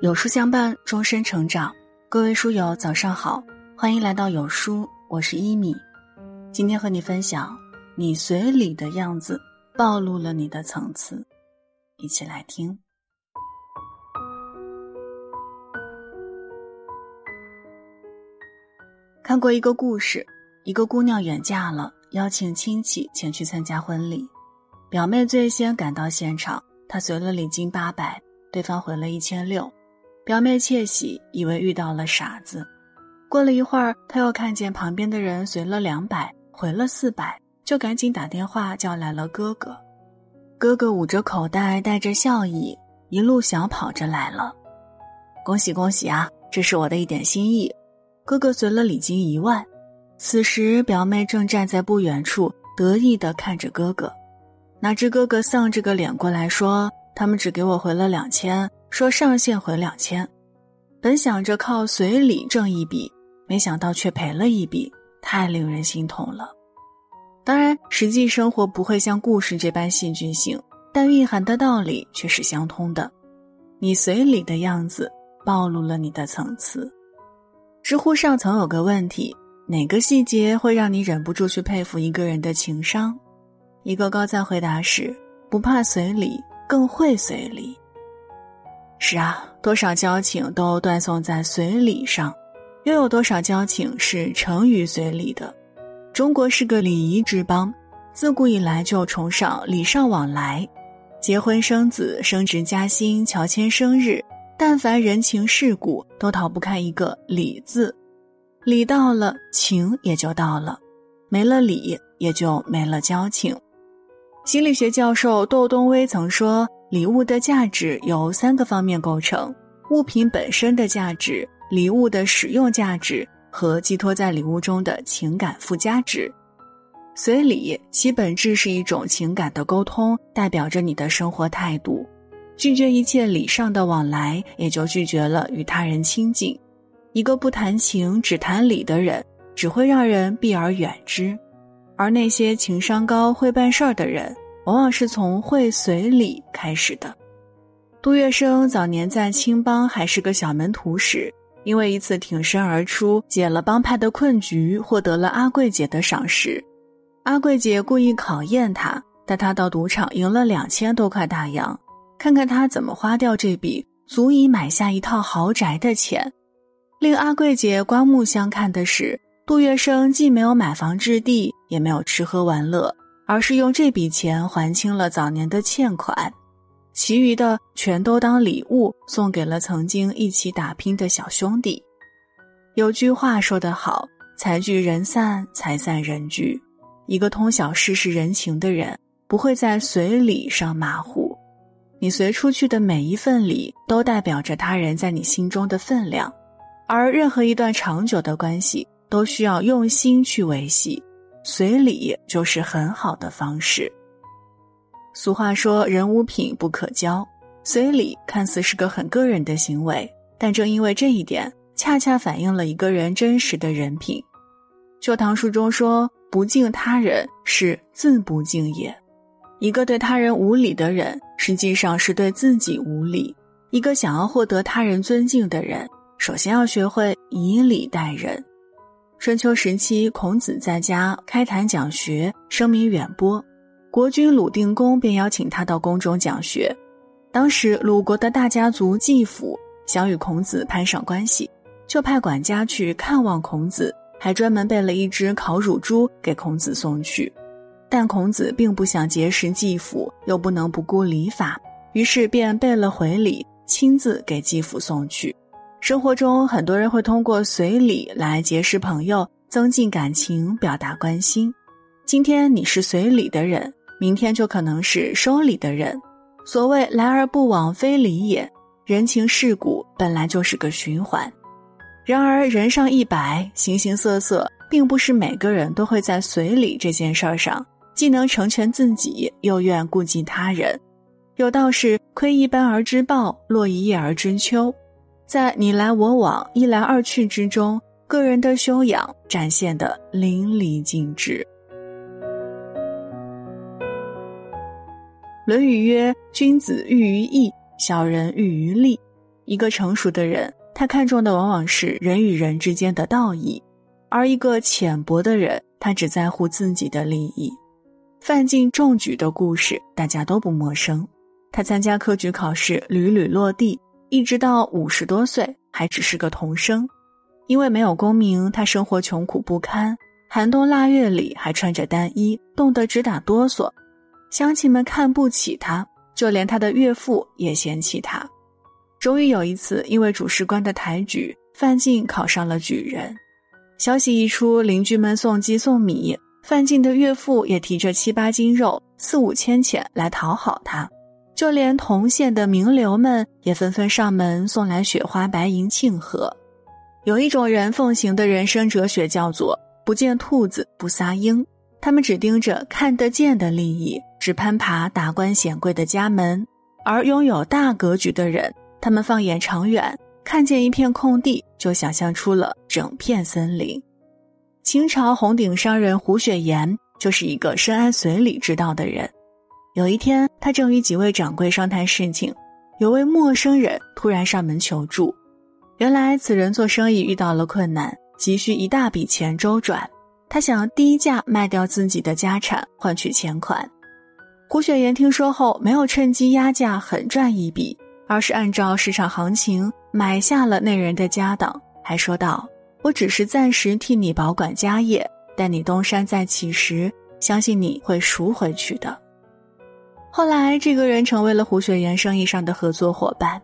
有书相伴，终身成长。各位书友，早上好，欢迎来到有书，我是一米。今天和你分享，你随礼的样子暴露了你的层次。一起来听。看过一个故事，一个姑娘远嫁了，邀请亲戚前去参加婚礼。表妹最先赶到现场，她随了礼金八百，对方回了一千六。表妹窃喜，以为遇到了傻子。过了一会儿，她又看见旁边的人随了两百，回了四百，就赶紧打电话叫来了哥哥。哥哥捂着口袋，带着笑意，一路小跑着来了。恭喜恭喜啊！这是我的一点心意。哥哥随了礼金一万。此时，表妹正站在不远处，得意地看着哥哥。哪知哥哥丧着个脸过来说：“他们只给我回了两千，说上限回两千。”本想着靠随礼挣一笔，没想到却赔了一笔，太令人心痛了。当然，实际生活不会像故事这般戏剧性，但蕴含的道理却是相通的。你随礼的样子，暴露了你的层次。知乎上曾有个问题：哪个细节会让你忍不住去佩服一个人的情商？一个高赞回答是：不怕随礼，更会随礼。是啊，多少交情都断送在随礼上，又有多少交情是成于随礼的？中国是个礼仪之邦，自古以来就崇尚礼尚往来。结婚生子、升职加薪、乔迁生日，但凡人情世故，都逃不开一个“礼”字。礼到了，情也就到了；没了礼，也就没了交情。心理学教授窦东威曾说：“礼物的价值由三个方面构成：物品本身的价值、礼物的使用价值和寄托在礼物中的情感附加值。随礼，其本质是一种情感的沟通，代表着你的生活态度。拒绝一切礼上的往来，也就拒绝了与他人亲近。一个不谈情只谈礼的人，只会让人避而远之。”而那些情商高、会办事儿的人，往往是从会随礼开始的。杜月笙早年在青帮还是个小门徒时，因为一次挺身而出，解了帮派的困局，获得了阿桂姐的赏识。阿桂姐故意考验他，带他到赌场赢了两千多块大洋，看看他怎么花掉这笔足以买下一套豪宅的钱。令阿桂姐刮目相看的是。杜月笙既没有买房置地，也没有吃喝玩乐，而是用这笔钱还清了早年的欠款，其余的全都当礼物送给了曾经一起打拼的小兄弟。有句话说得好：“财聚人散，财散人聚。”一个通晓世事人情的人，不会在随礼上马虎。你随出去的每一份礼，都代表着他人在你心中的分量，而任何一段长久的关系。都需要用心去维系，随礼就是很好的方式。俗话说“人无品不可交”，随礼看似是个很个人的行为，但正因为这一点，恰恰反映了一个人真实的人品。《旧唐书》中说：“不敬他人，是自不敬也。”一个对他人无礼的人，实际上是对自己无礼。一个想要获得他人尊敬的人，首先要学会以礼待人。春秋时期，孔子在家开坛讲学，声名远播。国君鲁定公便邀请他到宫中讲学。当时鲁国的大家族季府想与孔子攀上关系，就派管家去看望孔子，还专门备了一只烤乳猪给孔子送去。但孔子并不想结识季府，又不能不顾礼法，于是便备了回礼，亲自给季府送去。生活中，很多人会通过随礼来结识朋友，增进感情，表达关心。今天你是随礼的人，明天就可能是收礼的人。所谓“来而不往非礼也”，人情世故本来就是个循环。然而，人上一百，形形色色，并不是每个人都会在随礼这件事儿上，既能成全自己，又愿顾及他人。有道是“窥一斑而知豹，落一叶而知秋”。在你来我往、一来二去之中，个人的修养展现的淋漓尽致。《论语》曰：“君子喻于义，小人喻于利。”一个成熟的人，他看重的往往是人与人之间的道义；而一个浅薄的人，他只在乎自己的利益。范进中举的故事，大家都不陌生。他参加科举考试屡屡落地，一直到五十多岁还只是个童生。因为没有功名，他生活穷苦不堪，寒冬腊月里还穿着单衣，冻得直打哆嗦。乡亲们看不起他，就连他的岳父也嫌弃他。终于有一次，因为主事官的抬举，范进考上了举人。消息一出，邻居们送鸡送米，范进的岳父也提着七八斤肉、四五千钱来讨好他。就连同县的名流们也纷纷上门送来雪花白银庆贺。有一种人奉行的人生哲学，叫做“不见兔子不撒鹰”。他们只盯着看得见的利益，只攀爬达官显贵的家门；而拥有大格局的人，他们放眼长远，看见一片空地，就想象出了整片森林。清朝红顶商人胡雪岩就是一个深谙随礼之道的人。有一天，他正与几位掌柜商谈事情，有位陌生人突然上门求助。原来此人做生意遇到了困难，急需一大笔钱周转。他想低价卖掉自己的家产换取钱款。胡雪岩听说后，没有趁机压价狠赚一笔，而是按照市场行情买下了那人的家当，还说道：“我只是暂时替你保管家业，待你东山再起时，相信你会赎回去的。”后来，这个人成为了胡雪岩生意上的合作伙伴。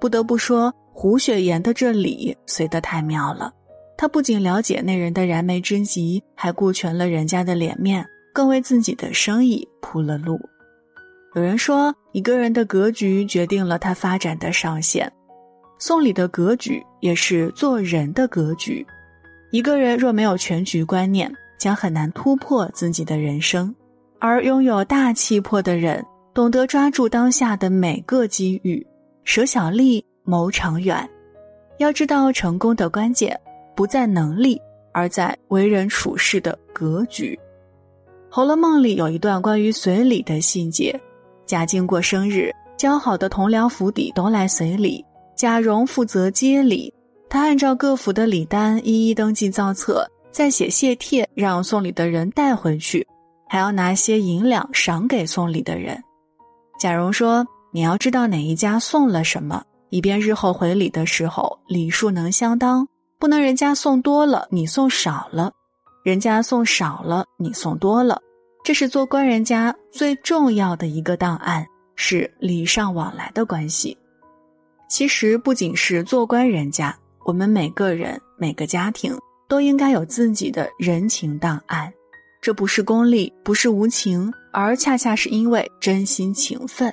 不得不说。胡雪岩的这礼随得太妙了，他不仅了解那人的燃眉之急，还顾全了人家的脸面，更为自己的生意铺了路。有人说，一个人的格局决定了他发展的上限，送礼的格局也是做人的格局。一个人若没有全局观念，将很难突破自己的人生；而拥有大气魄的人，懂得抓住当下的每个机遇，舍小利。谋长远，要知道成功的关键不在能力，而在为人处事的格局。《红楼梦》里有一段关于随礼的细节：贾静过生日，交好的同僚府邸都来随礼，贾蓉负责接礼。他按照各府的礼单一一登记造册，再写谢帖让送礼的人带回去，还要拿些银两赏给送礼的人。贾蓉说：“你要知道哪一家送了什么。”以便日后回礼的时候礼数能相当，不能人家送多了你送少了，人家送少了你送多了，这是做官人家最重要的一个档案，是礼尚往来的关系。其实不仅是做官人家，我们每个人每个家庭都应该有自己的人情档案，这不是功利，不是无情，而恰恰是因为真心情分。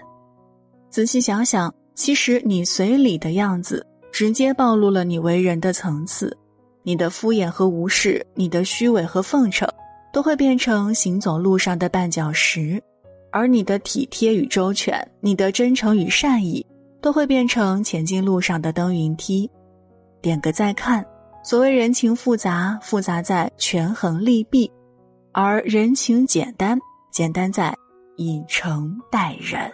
仔细想想。其实，你随礼的样子，直接暴露了你为人的层次。你的敷衍和无视，你的虚伪和奉承，都会变成行走路上的绊脚石；而你的体贴与周全，你的真诚与善意，都会变成前进路上的登云梯。点个再看。所谓人情复杂，复杂在权衡利弊；而人情简单，简单在以诚待人。